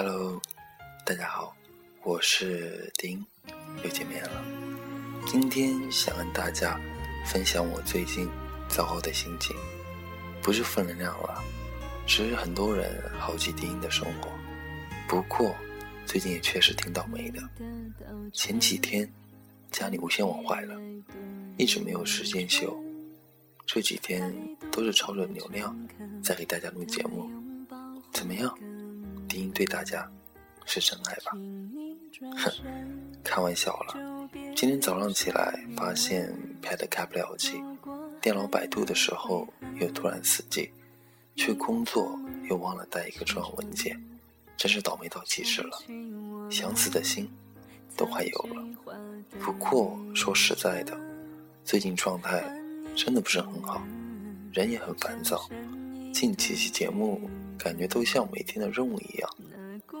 Hello，大家好，我是丁，又见面了。今天想跟大家分享我最近糟糕的心情，不是负能量了，只是很多人好奇丁的生活。不过最近也确实挺倒霉的。前几天家里无线网坏了，一直没有时间修。这几天都是抄着流量在给大家录节目，怎么样？丁音对大家是真爱吧？哼，开玩笑了。今天早上起来发现 Pad 开不了机，电脑百度的时候又突然死机，去工作又忘了带一个重要文件，真是倒霉到极致了。想死的心都快有了。不过说实在的，最近状态真的不是很好，人也很烦躁。近几期节目感觉都像每天的任务一样，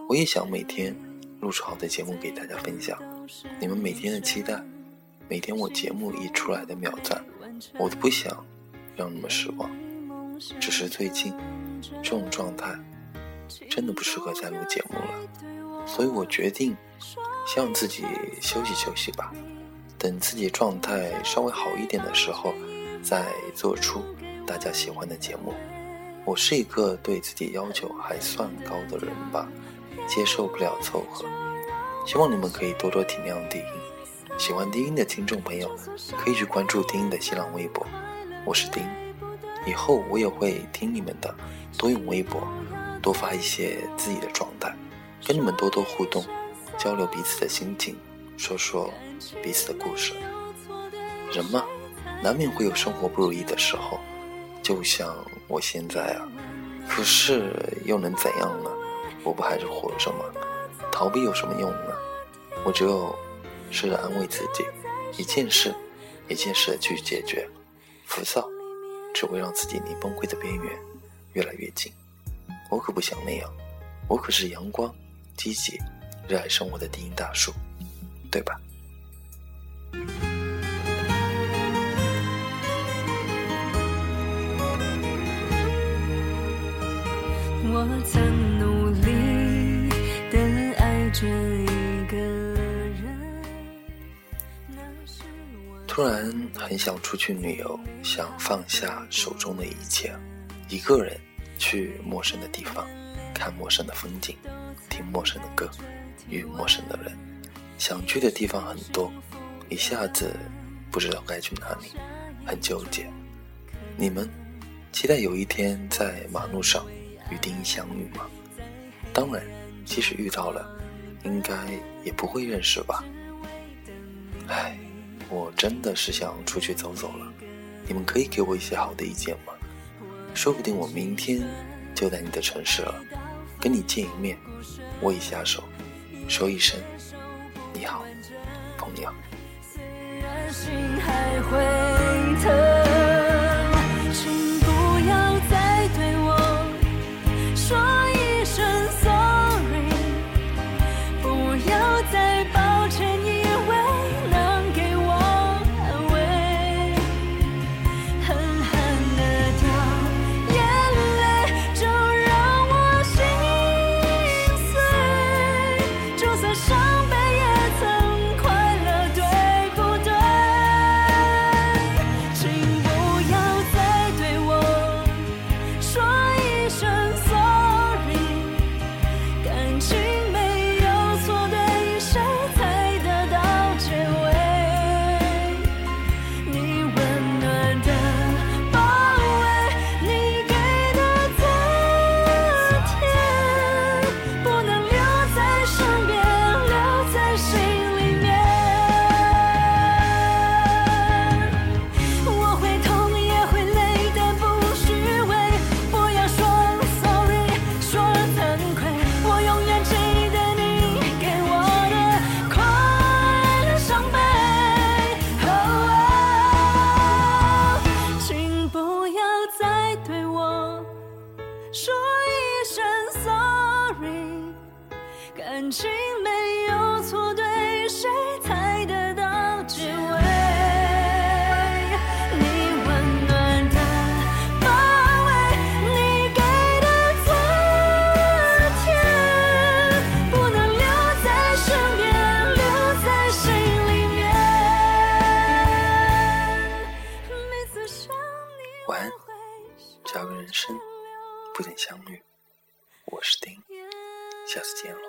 我也想每天录出好的节目给大家分享。你们每天的期待，每天我节目一出来的秒赞，我都不想让你们失望。只是最近这种状态真的不适合再录节目了，所以我决定先让自己休息休息吧。等自己状态稍微好一点的时候，再做出大家喜欢的节目。我是一个对自己要求还算高的人吧，接受不了凑合。希望你们可以多多体谅低音。喜欢低音的听众朋友，可以去关注低音的新浪微博，我是丁。以后我也会听你们的，多用微博，多发一些自己的状态，跟你们多多互动，交流彼此的心情，说说彼此的故事。人嘛，难免会有生活不如意的时候，就像我现在啊。可是又能怎样呢？我不还是活着吗？逃避有什么用呢？我只有试着安慰自己，一件事一件事的去解决。浮躁只会让自己离崩溃的边缘越来越近。我可不想那样，我可是阳光、积极、热爱生活的低音大叔，对吧？我曾努力的爱着一个人。突然很想出去旅游，想放下手中的一切，一个人去陌生的地方，看陌生的风景，听陌生的歌，遇陌生的人。想去的地方很多，一下子不知道该去哪里，很纠结。你们期待有一天在马路上。与丁一相遇吗？当然，即使遇到了，应该也不会认识吧。唉，我真的是想出去走走了，你们可以给我一些好的意见吗？说不定我明天就在你的城市了，跟你见一面，握一下手，说一声你好，朋友。说一声 sorry 感情没有错对谁我是丁，下次见了。